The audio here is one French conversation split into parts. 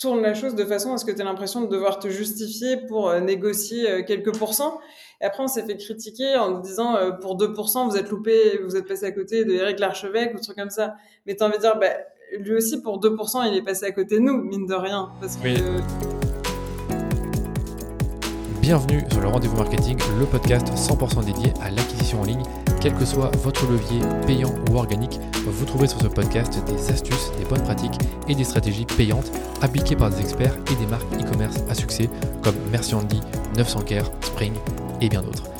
tournes la chose de façon à ce que tu aies l'impression de devoir te justifier pour euh, négocier euh, quelques pourcents. Après, on s'est fait critiquer en nous disant euh, pour 2%, vous êtes loupé, vous êtes passé à côté de Eric Larchevêque ou truc comme ça. Mais tu as envie de dire, bah, lui aussi, pour 2%, il est passé à côté de nous, mine de rien. Que, Bienvenue sur le Rendez-vous Marketing, le podcast 100% dédié à l'acquisition en ligne. Quel que soit votre levier payant ou organique, vous trouverez sur ce podcast des astuces, des bonnes pratiques et des stratégies payantes appliquées par des experts et des marques e-commerce à succès comme Merci Andy, 900 Care, Spring et bien d'autres.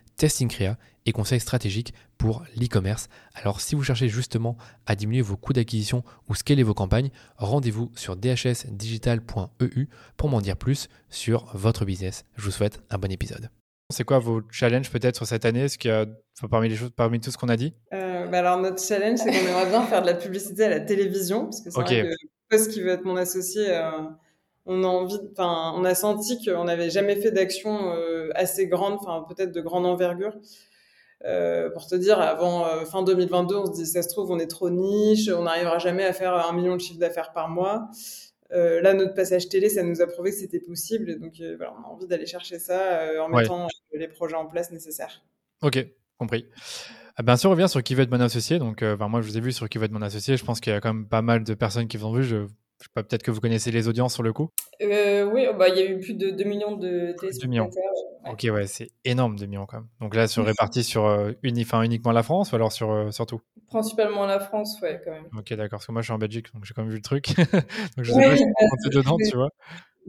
testing créa et conseils stratégiques pour l'e-commerce. Alors si vous cherchez justement à diminuer vos coûts d'acquisition ou scaler vos campagnes, rendez-vous sur dhsdigital.eu pour m'en dire plus sur votre business. Je vous souhaite un bon épisode. C'est quoi vos challenges peut-être sur cette année? Ce qu'il y a, parmi, les choses, parmi tout ce qu'on a dit? Euh, bah Alors notre challenge, c'est qu'on aimerait bien faire de la publicité à la télévision, parce que c'est vrai que Post qui veut être mon associé... Euh, on a envie, enfin, on a senti qu'on n'avait jamais fait d'action euh, assez grande, enfin peut-être de grande envergure. Euh, pour te dire, avant euh, fin 2022, on se dit, ça se trouve, on est trop niche, on n'arrivera jamais à faire un million de chiffre d'affaires par mois. là, notre passage télé, ça nous a prouvé que c'était possible. Donc, voilà, on a envie d'aller chercher ça en mettant les projets en place nécessaires. Ok, compris. Ah, bien sûr, on revient sur qui veut être mon associé. Donc, moi, je vous ai vu sur qui veut être mon associé. Je pense qu'il y a quand même pas mal de personnes qui vous ont vu. Je je sais pas, peut-être que vous connaissez les audiences sur le coup? Euh, Oui, bah, il y a eu plus de 2 millions de téléspectateurs. Ok, ouais, c'est énorme 2 millions quand même. Donc là, sur réparti sur euh, uniquement la France ou alors sur, euh, tout? Principalement la France, ouais, quand même. Ok, d'accord. Parce que moi, je suis en Belgique, donc j'ai quand même vu le truc. donc je sais pas, je suis dedans, tu vois.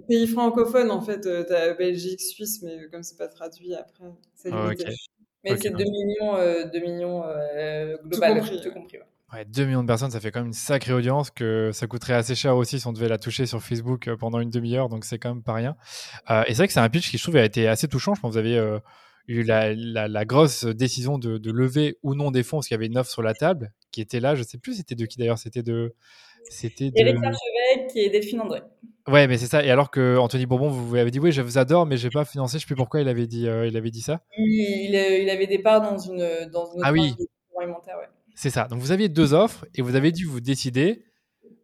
Pays francophone, en fait, euh, tu as Belgique, Suisse, mais comme c'est pas traduit après, c'est oh, Mais c'est 2 millions, 2 millions global, tout compris. Tout compris ouais. Ouais, 2 millions de personnes, ça fait quand même une sacrée audience que ça coûterait assez cher aussi si on devait la toucher sur Facebook euh, pendant une demi-heure, donc c'est quand même pas rien. Euh, et c'est vrai que c'est un pitch qui, je trouve, a été assez touchant. Je pense que vous avez euh, eu la, la, grosse décision de, de, lever ou non des fonds, parce qu'il y avait une offre sur la table qui était là. Je sais plus c'était de qui d'ailleurs, c'était de. C'était de... Eric Archevêque et Delphine André. Ouais, mais c'est ça. Et alors que Anthony Bourbon, vous avez dit oui, je vous adore, mais je n'ai pas financé. Je sais plus pourquoi il avait dit, il avait dit ça. Il, il, avait des parts dans une dans une ah oui. ouais. C'est ça. Donc, vous aviez deux offres et vous avez dû vous décider.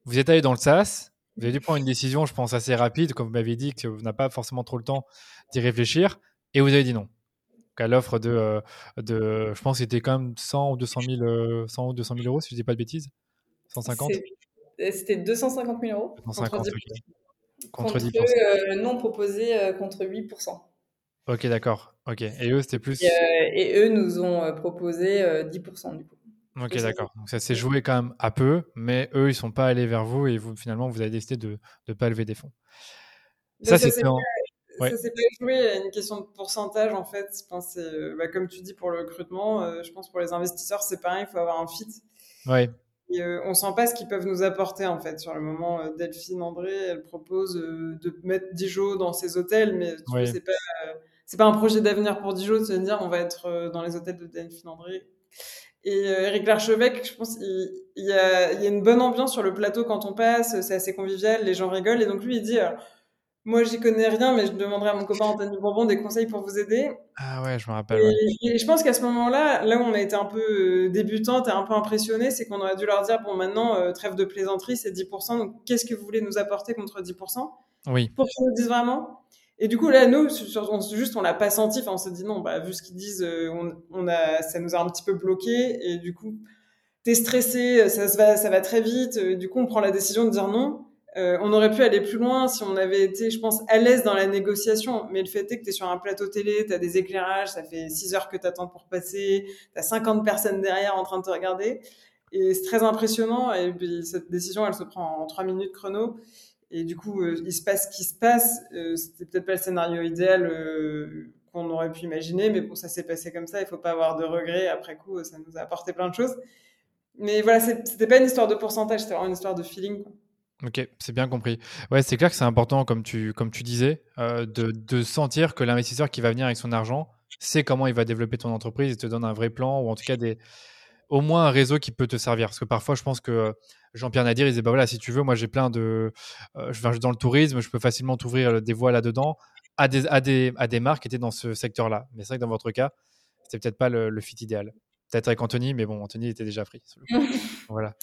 Vous êtes allé dans le SaaS. Vous avez dû prendre une décision, je pense, assez rapide, comme vous m'avez dit, que vous n'avez pas forcément trop le temps d'y réfléchir. Et vous avez dit non. Donc, à l'offre de, euh, de, je pense que c'était quand même 100 ou 200 000, 100 ou 200 000 euros, si je ne dis pas de bêtises. 150 C'était 250 000 euros. 250, contre 10%. Contre, 10%. Euh, non proposé euh, contre 8%. Ok, d'accord. Ok. Et eux, c'était plus. Et, eux nous ont proposé 10% du coup. Ok, d'accord. Donc ça s'est joué quand même à peu, mais eux, ils sont pas allés vers vous et vous, finalement, vous avez décidé de ne pas lever des fonds. Ça, c'est en... Ça s'est pas joué à une question de pourcentage, en fait. Je pense, bah, comme tu dis, pour le recrutement, euh, je pense pour les investisseurs, c'est pareil, il faut avoir un fit. Ouais. Et euh, on sent pas ce qu'ils peuvent nous apporter, en fait. Sur le moment, euh, Delphine André, elle propose de mettre Dijon dans ses hôtels, mais c'est pas, c'est pas un projet d'avenir pour Dijon de se dire on va être dans les hôtels de Delphine André et euh, Eric Larchevêque, je pense, il, y a, il, y a, une bonne ambiance sur le plateau quand on passe, c'est assez convivial, les gens rigolent. Et donc lui, il dit, euh, moi, j'y connais rien, mais je demanderai à mon copain Anthony Bourbon des conseils pour vous aider. Ah ouais, je me rappelle. Et, je pense qu'à ce moment-là, là où on a été un peu euh, débutante et un peu impressionné, c'est qu'on aurait dû leur dire, bon, maintenant, trêve de plaisanterie, c'est 10%, donc qu'est-ce que vous voulez nous apporter contre 10% Oui. Pour qu'ils nous disent vraiment. Et du coup, là, nous, on, juste, on l'a pas senti. Enfin, on s'est dit non, bah, vu ce qu'ils disent, euh, on, a, ça nous a un petit peu bloqué. Et du coup, t'es stressé, ça, va, ça va très vite. Du coup, on prend la décision de dire non. Euh, on aurait pu aller plus loin si on avait été, je pense, à l'aise dans la négociation. Mais le fait est que tu es sur un plateau télé, tu as des éclairages, ça fait 6 heures que tu attends pour passer, tu as 50 personnes derrière en train de te regarder. Et c'est très impressionnant. Et puis, cette décision, elle se prend en 3 minutes chrono. Et du coup, euh, il se passe ce qui se passe. Euh, c'était peut-être pas le scénario idéal euh, qu'on aurait pu imaginer, mais bon, ça s'est passé comme ça. Il faut pas avoir de regrets. Après coup, ça nous a apporté plein de choses. Mais voilà, c'était pas une histoire de pourcentage, c'était vraiment une histoire de feeling. Ok, c'est bien compris. Ouais, c'est clair que c'est important, comme tu, comme tu disais, euh, de, de, sentir que l'investisseur qui va venir avec son argent sait comment il va développer ton entreprise et te donne un vrai plan ou en tout cas des, au moins un réseau qui peut te servir. Parce que parfois, je pense que Jean-Pierre Nadir, il disait bah voilà, si tu veux, moi j'ai plein de. Euh, je vais dans le tourisme, je peux facilement t'ouvrir des voies là-dedans à des, à, des, à des marques qui étaient dans ce secteur-là. Mais c'est vrai que dans votre cas, c'était peut-être pas le, le fit idéal peut-être avec Anthony, mais bon, Anthony était déjà pris. voilà.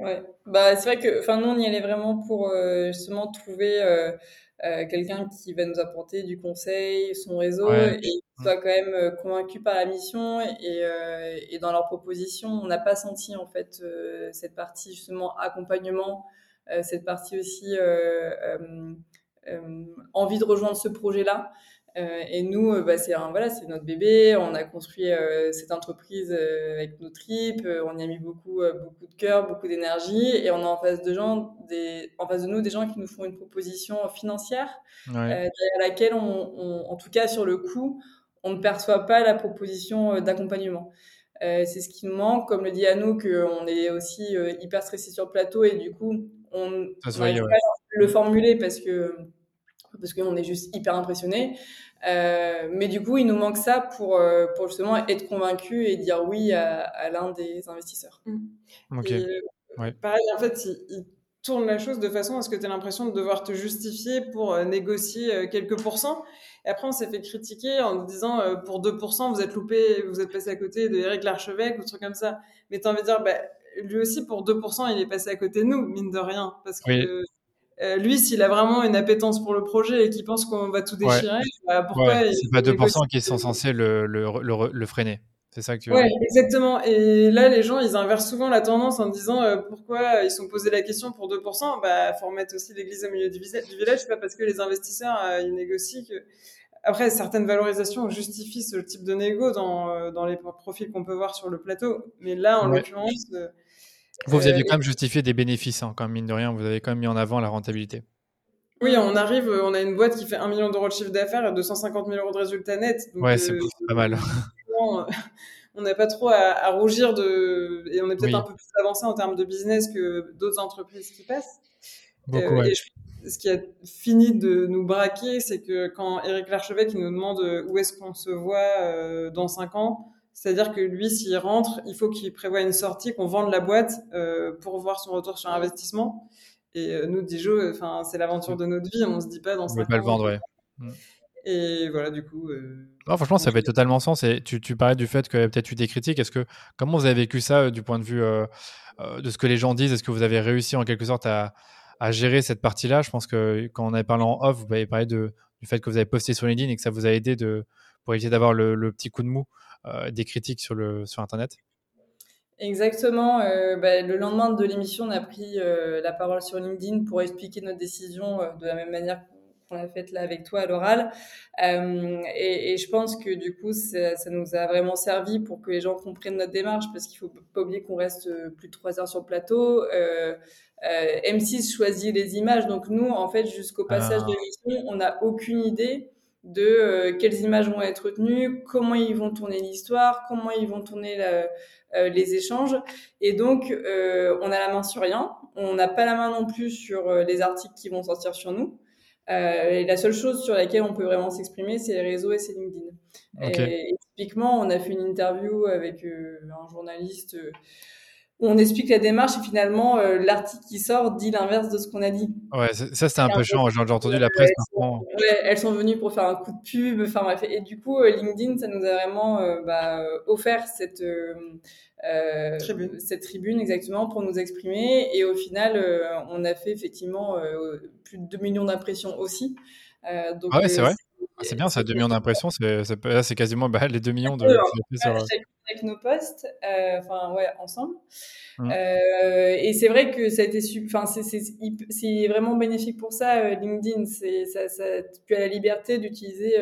Ouais. Bah, c'est vrai que, enfin, nous, on y allait vraiment pour euh, justement trouver euh, euh, quelqu'un qui va nous apporter du conseil, son réseau, et qui soit quand même convaincu par la mission et, et dans leur proposition. On n'a pas senti en fait cette partie justement accompagnement, cette partie aussi envie de rejoindre ce projet-là. Euh, et nous, euh, bah, c'est voilà, c'est notre bébé. On a construit euh, cette entreprise avec nos tripes. on y a mis beaucoup, beaucoup de cœur, beaucoup d'énergie. Et on a en face de gens, des, en face de nous, des gens qui nous font une proposition financière derrière laquelle, on, en tout cas sur le coup, on ne perçoit pas la proposition d'accompagnement. c'est ce qui nous manque, comme le dit Anno, qu'on est aussi hyper stressé sur le plateau et du coup, on n'arrive pas à le formuler parce que parce qu'on est juste hyper impressionné. Euh, mais du coup, il nous manque ça pour, euh, pour justement être convaincu et dire oui à, l'un des investisseurs. Mmh. Euh, pareil, en fait, il, tourne la chose de façon à ce que tu aies l'impression de devoir te justifier pour négocier quelques pourcents. Et après, on s'est fait critiquer en nous disant pour 2%, vous êtes loupé, vous êtes passé à côté de Eric Larchevêque ou truc comme ça. Mais tu as envie de dire, bah, lui aussi, pour 2%, il est passé à côté de nous, mine de rien. Parce que euh, lui, s'il a vraiment une appétence pour le projet et qu'il pense qu'on va tout déchirer, bah, pourquoi C'est pas 2% qui sont censés le, le, le, freiner. C'est ça que tu veux Ouais, exactement. Et là, les gens, ils inversent souvent la tendance en disant euh, pourquoi ils sont posés la question pour 2%. Bah, faut remettre aussi l'église au milieu du, du village. pas parce que les investisseurs euh, ils négocient que. Après, certaines valorisations justifient ce type de négo dans, dans les profils qu'on peut voir sur le plateau. Mais là, en l'occurrence, vous, vous aviez euh, quand même justifié des bénéfices, hein, quand même, mine de rien. Vous avez quand même mis en avant la rentabilité. Oui, on arrive, on a une boîte qui fait 1 million d'euros de chiffre d'affaires et 250 000 euros de résultats nets. ouais, c'est euh, pas mal. on n'a pas trop à, rougir de. Et on est peut-être un peu plus avancé en termes de business que d'autres entreprises qui passent. Beaucoup, euh, ce qui a fini de nous braquer, c'est que quand Eric Larchevêque nous demande où est-ce qu'on se voit dans 5 ans, c'est-à-dire que lui, s'il rentre, il faut qu'il prévoie une sortie, qu'on vende la boîte euh, pour voir son retour sur investissement. Et euh, nous, Dijon, enfin, c'est l'aventure de notre vie. On se dit pas dans. On ne pas le vendre, ouais. Mm. Et voilà, du coup. Euh, non, franchement, ça fait totalement sens. Et tu, tu parlais du fait qu'il y avait peut-être eu des critiques. Est-ce que comment vous avez vécu ça du point de vue de ce que les gens disent? Est-ce que vous avez réussi en quelque sorte à, à gérer cette partie-là? Je pense que quand on avait parlé en off, vous avez parlé de, du fait que vous avez posté sur LinkedIn et que ça vous a aidé de, pour éviter d'avoir le, le, petit coup de mou. Euh, des critiques sur, le, sur Internet Exactement. Euh, bah, le lendemain de l'émission, on a pris euh, la parole sur LinkedIn pour expliquer notre décision de la même manière qu'on l'a faite là avec toi à l'oral. Et, et, je pense que du coup, ça, ça, nous a vraiment servi pour que les gens comprennent notre démarche, parce qu'il faut pas oublier qu'on reste plus de trois heures sur le plateau. M6 choisit les images, donc nous, en fait, jusqu'au passage ah. de l'émission, on n'a aucune idée de euh, quelles images vont être retenues, comment ils vont tourner l'histoire, comment ils vont tourner euh, les échanges. Et donc, euh, on a la main sur rien. On n'a pas la main non plus sur les articles qui vont sortir sur nous. et la seule chose sur laquelle on peut vraiment s'exprimer, c'est les réseaux et c'est LinkedIn. Et, typiquement, on a fait une interview avec un journaliste on explique la démarche et finalement euh, l'article qui sort dit l'inverse de ce qu'on a dit. Ouais, ça c'était un peu chiant. J'ai entendu la presse. elles sont venues pour faire un coup de pub. Enfin bref. Et du coup, euh, LinkedIn, ça nous a vraiment euh, bah, offert cette tribune. cette tribune exactement pour nous exprimer. Et au final, on a fait effectivement plus de 2 millions d'impressions aussi. donc, ah ouais, c'est vrai. C'est bien, ça, 2 millions d'impressions. C'est quasiment bah, les 2 millions de avec nos posts, euh, enfin ouais, ensemble. Mmh. Euh, et c'est vrai que ça a été, enfin c'est vraiment bénéfique pour ça. Euh, LinkedIn, c'est ça, ça, tu as la liberté d'utiliser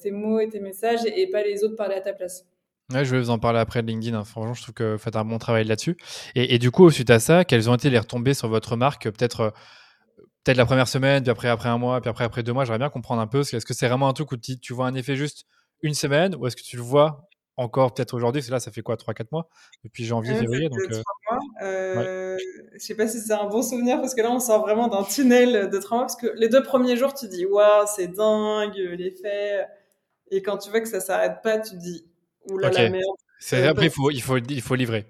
tes mots et tes messages et, pas les autres parler à ta place. Ouais, je vais vous en parler après de LinkedIn. Hein. Franchement, je trouve que vous faites un bon travail là-dessus. Et, et, du coup, suite à ça, quelles ont été les retombées sur votre marque Peut-être peut-être la première semaine, puis après, après un mois, puis après, après deux mois. J'aimerais bien comprendre un peu. Est-ce que c'est vraiment un truc où tu vois un effet juste une semaine ou est-ce que tu le vois encore peut-être aujourd'hui, parce que là, ça fait quoi 3-4 mois? Depuis janvier, février donc, mois. Euh, Je sais pas si c'est un bon souvenir, parce que là, on sort vraiment d'un tunnel de 3 mois, parce que les deux premiers jours, tu dis, waouh, c'est dingue, l'effet. Et quand tu vois que ça s'arrête pas, tu dis, oulala, là la merde. après, il faut, il, faut, il faut livrer.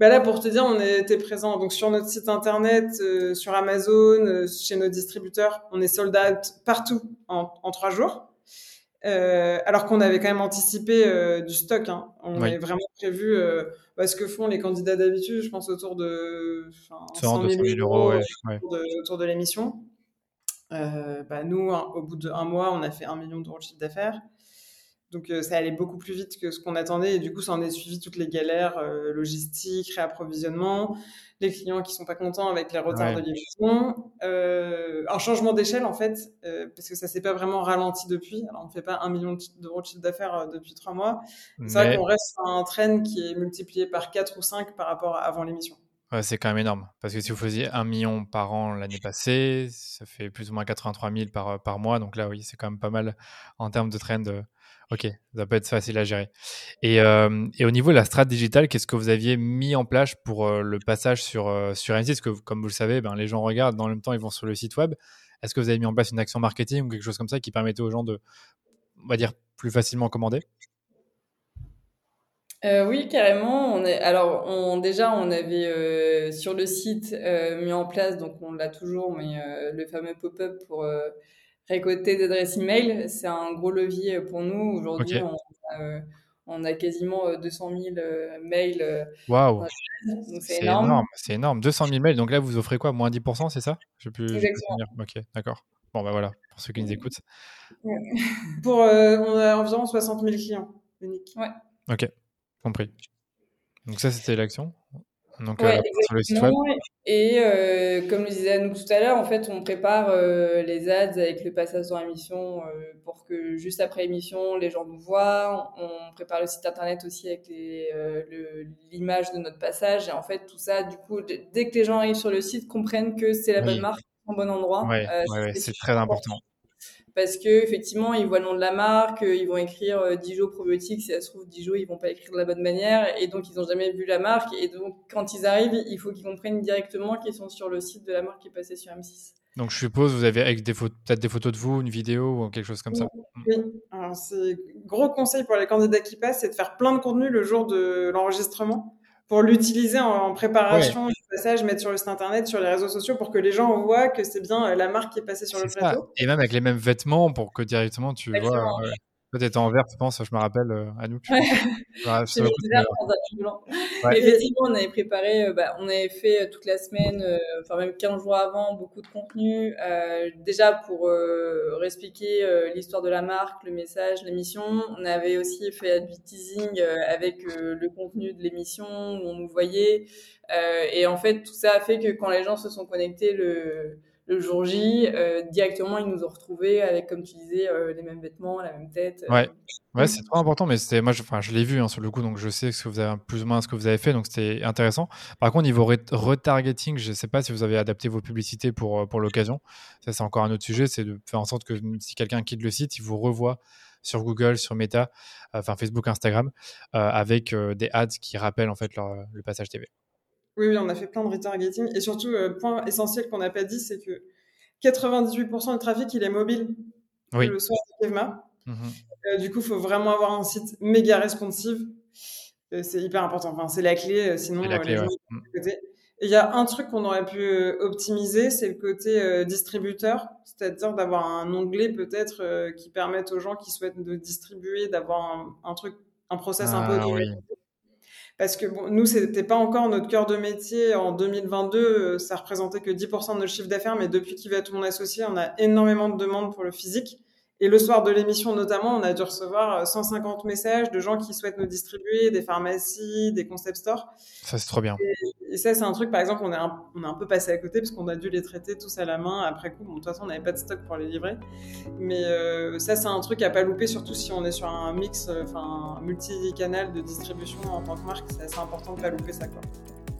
Bah là, pour te dire, on était présent donc sur notre site internet, euh, sur Amazon, euh, chez nos distributeurs. On est sold out partout en, en trois jours. Euh, alors qu'on avait quand même anticipé du stock. Hein. On avait vraiment prévu bah, ce que font les candidats d'habitude, je pense autour de 100 000, euros, autour de, l'émission. Bah, nous, au bout d'un mois, on a fait un million d'euros de chiffre d'affaires. Donc euh, ça allait beaucoup plus vite que ce qu'on attendait et du coup ça en est suivi toutes les galères euh, logistiques, réapprovisionnement, les clients qui sont pas contents avec les retards de livraison, euh, un changement d'échelle en fait parce que ça s'est pas vraiment ralenti depuis. Alors on fait pas un million d'euros de chiffre d'affaires depuis trois mois. C'est vrai qu'on reste sur un train qui est multiplié par quatre ou cinq par rapport à avant l'émission. Ouais, c'est quand même énorme. Parce que si vous faisiez un million par an l'année passée, ça fait plus ou moins 83 000 par, par mois. Donc là, oui, c'est quand même pas mal en termes de trend. Ok, ça peut être facile à gérer. Et, euh, et au niveau de la strat digitale, qu'est-ce que vous aviez mis en place pour euh, le passage sur, euh, sur M6 Parce que, comme vous le savez, ben, les gens regardent, dans le même temps, ils vont sur le site web. Est-ce que vous avez mis en place une action marketing ou quelque chose comme ça qui permettait aux gens de, on va dire, plus facilement commander? Oui, carrément. On est... Alors, on... déjà, on avait sur le site mis en place, donc on l'a toujours, mais le fameux pop-up pour récolter des adresses email, c'est un gros levier pour nous. Aujourd'hui, on, a quasiment 200 000 mails. Waouh! C'est énorme. C'est énorme. 200 000 mails. Donc là, vous offrez quoi? Moins 10%, c'est ça? Je peux, Exactement. ok, d'accord. Bon, bah voilà, pour ceux qui nous écoutent. Pour, euh, on a environ 60 000 clients uniques. Ouais. Ok, compris. Donc ça, c'était l'action? Donc, euh, sur le site web. Et euh, comme le disait nous tout à l'heure, en fait, on prépare euh, les ads avec le passage dans l'émission pour que juste après l'émission, les gens nous voient. On prépare le site internet aussi avec l'image de notre passage. Et en fait, tout ça, du coup, dès que les gens arrivent sur le site, comprennent que c'est la bonne marque, au bon endroit. Ouais, c'est très important parce que effectivement ils voient le nom de la marque, ils vont écrire euh, Dijon probiotique, si ça se trouve Dijon ils vont pas écrire de la bonne manière et donc ils ont jamais vu la marque et donc quand ils arrivent il faut qu'ils comprennent directement qu'ils sont sur le site de la marque qui est passée sur M6. Donc je suppose vous avez avec des peut-être des photos de vous, une vidéo ou quelque chose comme ça. Oui, alors c'est gros conseil pour les candidats qui passent, c'est de faire plein de contenu le jour de l'enregistrement pour l'utiliser en, préparation passage, mettre sur le site internet, sur les réseaux sociaux, pour que les gens voient que c'est bien euh, la marque qui est passée sur le plateau. Et même avec les mêmes vêtements, pour que directement tu vois. Peut-être étais en vert, je pense, je me rappelle, euh, à nous. Ouais. Effectivement, on avait préparé, euh, bah, on avait fait euh, toute la semaine, enfin même 15 jours avant, beaucoup de contenu. déjà pour réexpliquer l'histoire de la marque, le message, l'émission. On avait aussi fait du teasing avec le contenu de l'émission, où on nous voyait. et en fait, tout ça a fait que quand les gens se sont connectés le le jour J, euh, directement, ils nous ont retrouvés avec, comme tu disais, euh, les mêmes vêtements, la même tête. Euh. Ouais, ouais c'est trop important, mais c'était moi, je, je l'ai vu hein, sur le coup, donc je sais ce que vous avez plus ou moins ce que vous avez fait, donc c'était intéressant. Par contre, niveau retargeting, je ne sais pas si vous avez adapté vos publicités pour, pour l'occasion. Ça, c'est encore un autre sujet, c'est de faire en sorte que si quelqu'un quitte le site, il vous revoit sur Google, sur Meta, enfin Facebook, Instagram, avec des ads qui rappellent en fait le passage TV. Oui, oui, on a fait plein de retargeting. Et surtout, euh, point essentiel qu'on n'a pas dit, c'est que 98% du trafic, il est mobile oui. le soir Kevma. Mhm. Euh, du coup, il faut vraiment avoir un site méga responsive. Euh, c'est hyper important. Enfin, c'est la clé, sinon la clé, mhm. Et il y a un truc qu'on aurait pu optimiser, c'est le côté distributeur, c'est-à-dire d'avoir un onglet peut-être qui permette aux gens qui souhaitent de distribuer, d'avoir un, truc, un process un peu ah, oui parce que bon, nous, c'était pas encore notre cœur de métier. En 2022, euh, ça représentait que 10% de notre chiffre d'affaires, mais depuis qu'il va être mon associé, on a énormément de demandes pour le physique. Et le soir de l'émission notamment, on a dû recevoir 150 euh, messages de gens qui souhaitent nous distribuer, des pharmacies, des concept stores. Ça, c'est trop bien. Et, ça, c'est un truc, par exemple, on est un, on peu passé à côté parce qu'on a dû les traiter tous à la main après coup. Bon, de toute façon, on n'avait pas de stock pour les livrer. Mais euh, ça, c'est un truc à pas louper, surtout si on est sur un mix, euh, enfin, multi-canal de distribution en tant que marque. C'est assez important de pas louper ça, quoi.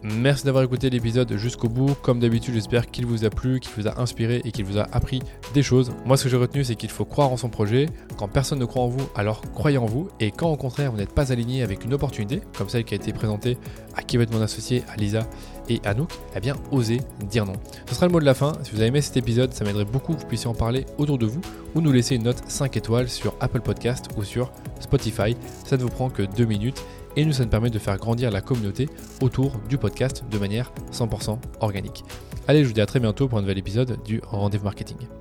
Merci d'avoir écouté l'épisode jusqu'au bout. Comme d'habitude, j'espère qu'il vous a plu, qu'il vous a inspiré et qu'il vous a appris des choses. Moi, ce que j'ai retenu, c'est qu'il faut croire en son projet. Quand personne ne croit en vous, alors croyez en vous. Et quand au contraire, vous n'êtes pas aligné avec une opportunité, comme celle qui a été présentée à qui va être mon associé, à Lisa et à Nook, eh bien, osez dire non. Ce sera le mot de la fin. Si vous avez aimé cet épisode, ça m'aiderait beaucoup que vous puissiez en parler autour de vous ou nous laisser une note 5 étoiles sur Apple Podcast ou sur Spotify. Ça ne vous prend que 2 minutes et nous, ça nous permet de faire grandir la communauté autour du podcast de manière 100% organique. Allez, je vous dis à très bientôt pour un nouvel épisode du Rendez-vous Marketing.